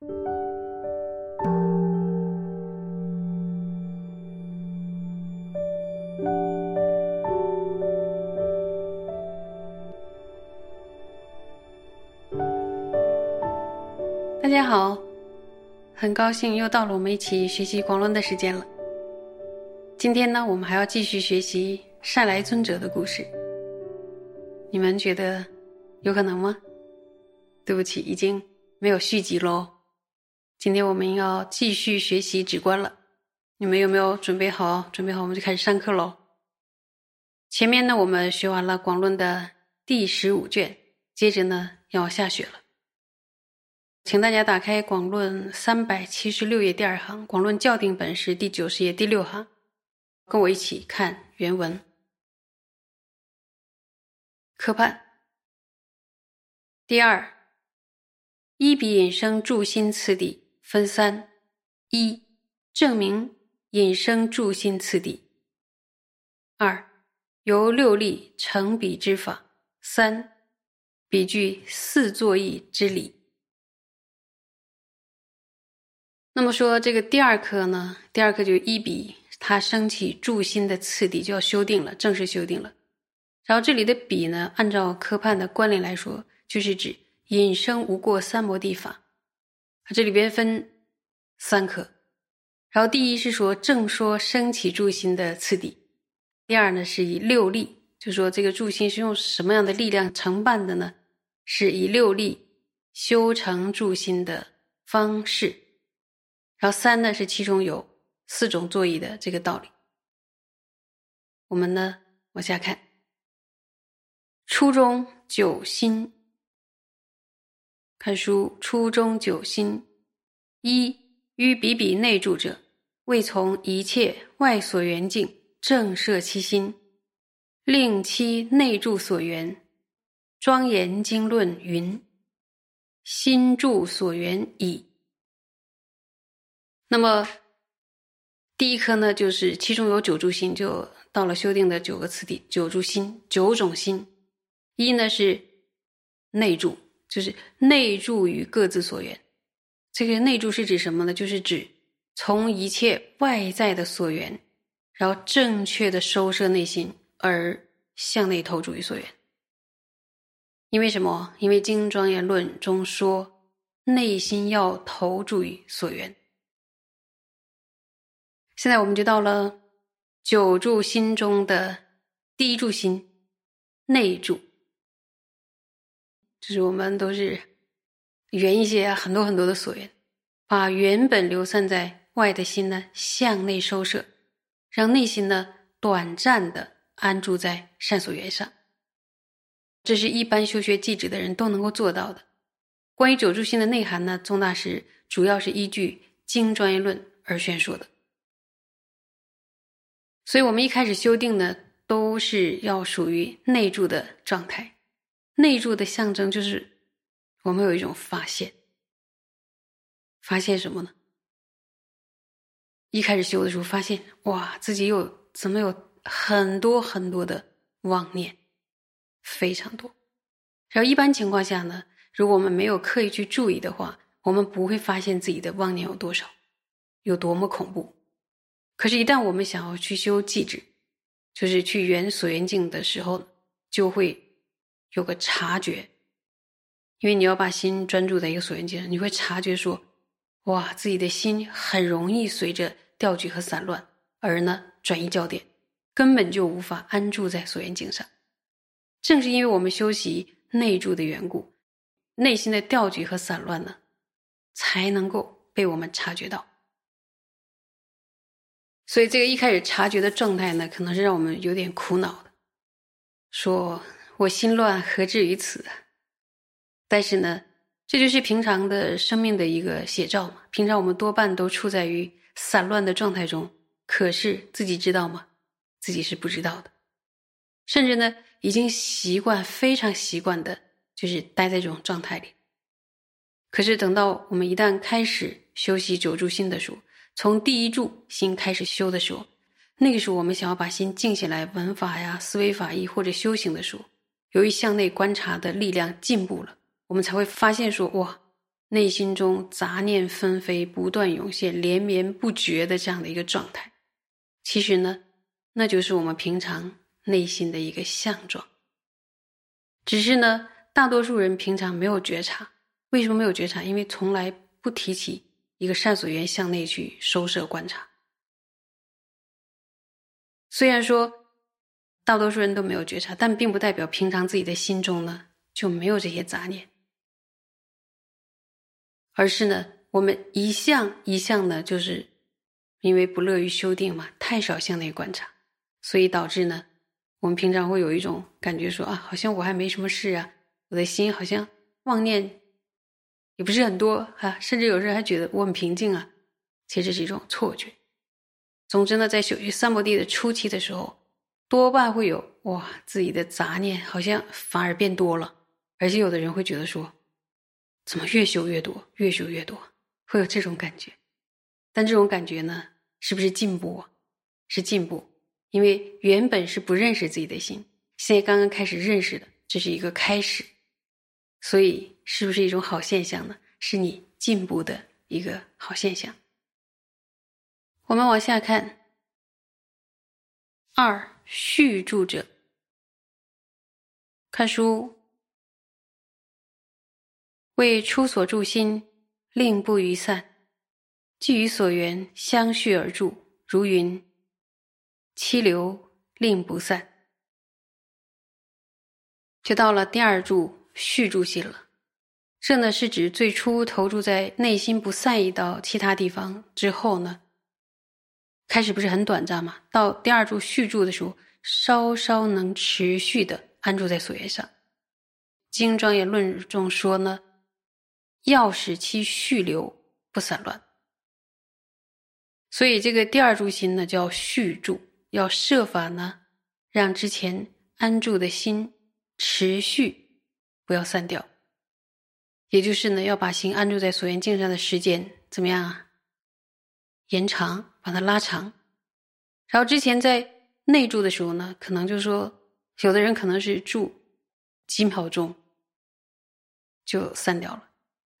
大家好，很高兴又到了我们一起学习广论的时间了。今天呢，我们还要继续学习善来尊者的故事。你们觉得有可能吗？对不起，已经没有续集喽。今天我们要继续学习止观了。你们有没有准备好？准备好，我们就开始上课喽。前面呢，我们学完了广论的第十五卷，接着呢要下雪了。请大家打开《广论》三百七十六页第二行，《广论校定本》是第九十页第六行，跟我一起看原文。科判第二，一笔引生助心次第分三：一、证明引生助心次第；二、由六力成比之法；三、比具四作意之理。那么说，这个第二课呢，第二课就一笔，它升起助心的次第就要修订了，正式修订了。然后这里的比呢，按照科判的观念来说，就是指引生无过三摩地法。这里边分三课，然后第一是说正说升起助心的次第，第二呢是以六力，就说这个助心是用什么样的力量承办的呢？是以六力修成助心的方式。然后三呢是其中有四种作意的这个道理。我们呢往下看，初中九心，看书初中九心一于比比内住者，未从一切外所缘境正摄其心，令其内住所缘。庄严经论云：心住所缘矣。那么，第一颗呢，就是其中有九住心，就到了修订的九个次第，九住心，九种心。一呢是内住，就是内住于各自所缘。这个内住是指什么呢？就是指从一切外在的所缘，然后正确的收摄内心，而向内投注于所缘。因为什么？因为《经庄严论》中说，内心要投注于所缘。现在我们就到了九住心中的第一柱心内住，就是我们都是圆一些很多很多的所缘，把原本流散在外的心呢向内收摄，让内心呢短暂的安住在善所缘上。这是一般修学寂止的人都能够做到的。关于九住心的内涵呢，宗大师主要是依据《经专业论》而宣说的。所以，我们一开始修订呢，都是要属于内住的状态。内住的象征就是我们有一种发现，发现什么呢？一开始修的时候，发现哇，自己有怎么有很多很多的妄念，非常多。然后，一般情况下呢，如果我们没有刻意去注意的话，我们不会发现自己的妄念有多少，有多么恐怖。可是，一旦我们想要去修寂止，就是去圆所缘境的时候，就会有个察觉，因为你要把心专注在一个所缘境上，你会察觉说，哇，自己的心很容易随着调举和散乱而呢转移焦点，根本就无法安住在所缘境上。正是因为我们修习内住的缘故，内心的调举和散乱呢，才能够被我们察觉到。所以，这个一开始察觉的状态呢，可能是让我们有点苦恼的。说我心乱，何至于此？但是呢，这就是平常的生命的一个写照嘛。平常我们多半都处在于散乱的状态中，可是自己知道吗？自己是不知道的。甚至呢，已经习惯，非常习惯的，就是待在这种状态里。可是等到我们一旦开始修习九住心的时候，从第一柱心开始修的时候，那个时候我们想要把心静下来，闻法呀、思维法义或者修行的时候，由于向内观察的力量进步了，我们才会发现说：哇，内心中杂念纷飞、不断涌现、连绵不绝的这样的一个状态，其实呢，那就是我们平常内心的一个相状。只是呢，大多数人平常没有觉察。为什么没有觉察？因为从来不提起一个善所缘向内去收摄观察。虽然说大多数人都没有觉察，但并不代表平常自己的心中呢就没有这些杂念，而是呢我们一向一向的就是因为不乐于修定嘛，太少向内观察，所以导致呢我们平常会有一种感觉说啊，好像我还没什么事啊，我的心好像妄念也不是很多啊，甚至有时候还觉得我很平静啊，其实是一种错觉。总之呢，在修习三摩地的初期的时候，多半会有哇，自己的杂念好像反而变多了，而且有的人会觉得说，怎么越修越多，越修越多，会有这种感觉。但这种感觉呢，是不是进步啊？是进步，因为原本是不认识自己的心，现在刚刚开始认识的，这是一个开始，所以是不是一种好现象呢？是你进步的一个好现象。我们往下看，二续住者，看书为出所住心，令不于散，既于所缘相续而住，如云七流令不散，就到了第二住续住心了。这呢是指最初投注在内心不散逸到其他地方之后呢。开始不是很短暂嘛？到第二柱续住的时候，稍稍能持续的安住在所缘上。《经庄严论》中说呢，要使其续流不散乱。所以这个第二柱心呢叫续住，要设法呢让之前安住的心持续不要散掉。也就是呢要把心安住在所缘境上的时间怎么样啊？延长。把它拉长，然后之前在内住的时候呢，可能就说，有的人可能是住几秒钟就散掉了，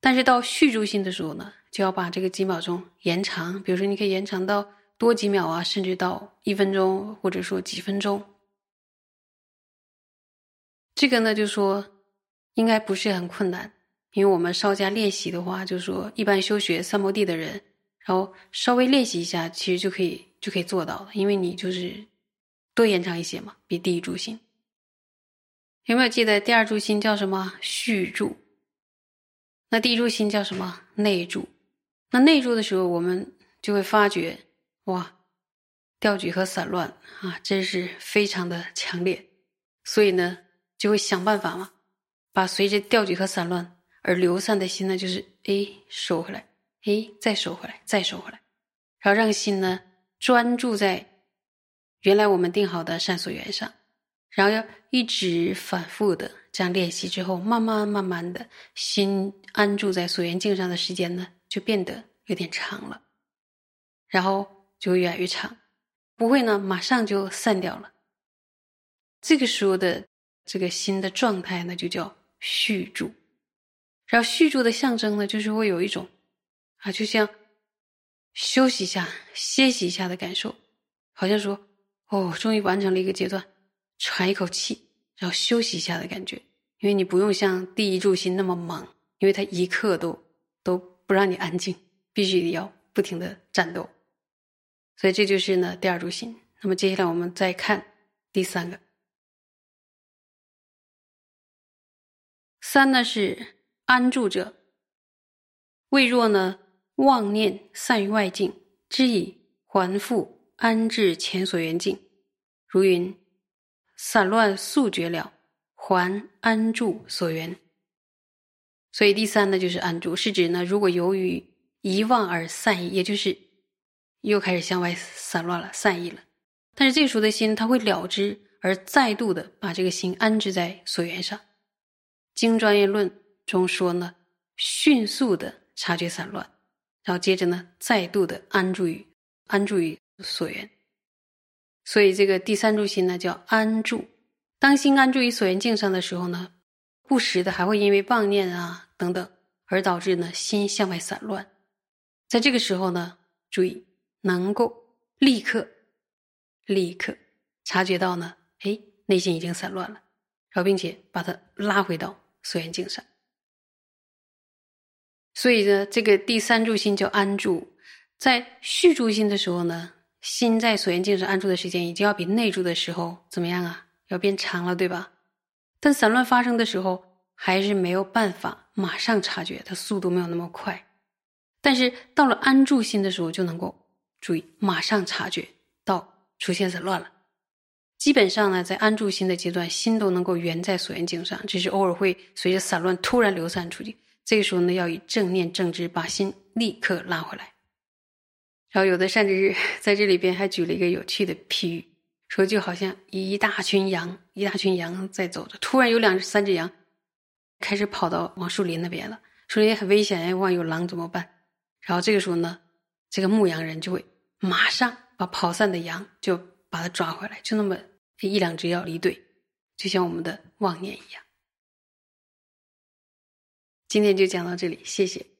但是到续住心的时候呢，就要把这个几秒钟延长，比如说你可以延长到多几秒啊，甚至到一分钟或者说几分钟。这个呢，就说应该不是很困难，因为我们稍加练习的话，就说一般修学三摩地的人。然后稍微练习一下，其实就可以就可以做到了，因为你就是多延长一些嘛，比第一柱心。有没有记得第二柱心叫什么？续柱。那第一柱心叫什么？内柱。那内柱的时候，我们就会发觉，哇，调举和散乱啊，真是非常的强烈。所以呢，就会想办法嘛，把随着调举和散乱而流散的心呢，就是哎收回来。哎，再收回来，再收回来，然后让心呢专注在原来我们定好的善所缘上，然后要一直反复的这样练习之后，慢慢慢慢的心安住在所缘境上的时间呢，就变得有点长了，然后就越来越长，不会呢马上就散掉了。这个时候的这个心的状态呢，就叫续住，然后续住的象征呢，就是会有一种。啊，就像休息一下、歇息一下的感受，好像说：“哦，终于完成了一个阶段，喘一口气，然后休息一下的感觉。”因为你不用像第一柱心那么忙，因为它一刻都都不让你安静，必须得要不停的战斗。所以这就是呢第二柱心。那么接下来我们再看第三个，三呢是安住者，未若呢。妄念散于外境，知以还复安置前所缘境。如云：散乱速绝了，还安住所缘。所以第三呢，就是安住，是指呢，如果由于遗忘而散逸，也就是又开始向外散乱了、散逸了。但是这时候的心，他会了知，而再度的把这个心安置在所缘上。《经专业论》中说呢，迅速的察觉散乱。然后接着呢，再度的安住于安住于所缘，所以这个第三住心呢叫安住。当心安住于所缘境上的时候呢，不时的还会因为妄念啊等等而导致呢心向外散乱。在这个时候呢，注意能够立刻、立刻察觉到呢，哎，内心已经散乱了，然后并且把它拉回到所缘境上。所以呢，这个第三住心叫安住，在续住心的时候呢，心在所缘境上安住的时间，已经要比内住的时候怎么样啊？要变长了，对吧？但散乱发生的时候，还是没有办法马上察觉，它速度没有那么快。但是到了安住心的时候，就能够注意马上察觉到出现散乱了。基本上呢，在安住心的阶段，心都能够圆在所缘境上，只是偶尔会随着散乱突然流散出去。这个时候呢，要以正念正知把心立刻拉回来。然后有的善知识在这里边还举了一个有趣的譬喻，说就好像一大群羊，一大群羊在走着，突然有两只三只羊开始跑到往树林那边了，树林很危险，哎，万一有狼怎么办？然后这个时候呢，这个牧羊人就会马上把跑散的羊就把它抓回来，就那么一两只要离队，就像我们的妄念一样。今天就讲到这里，谢谢。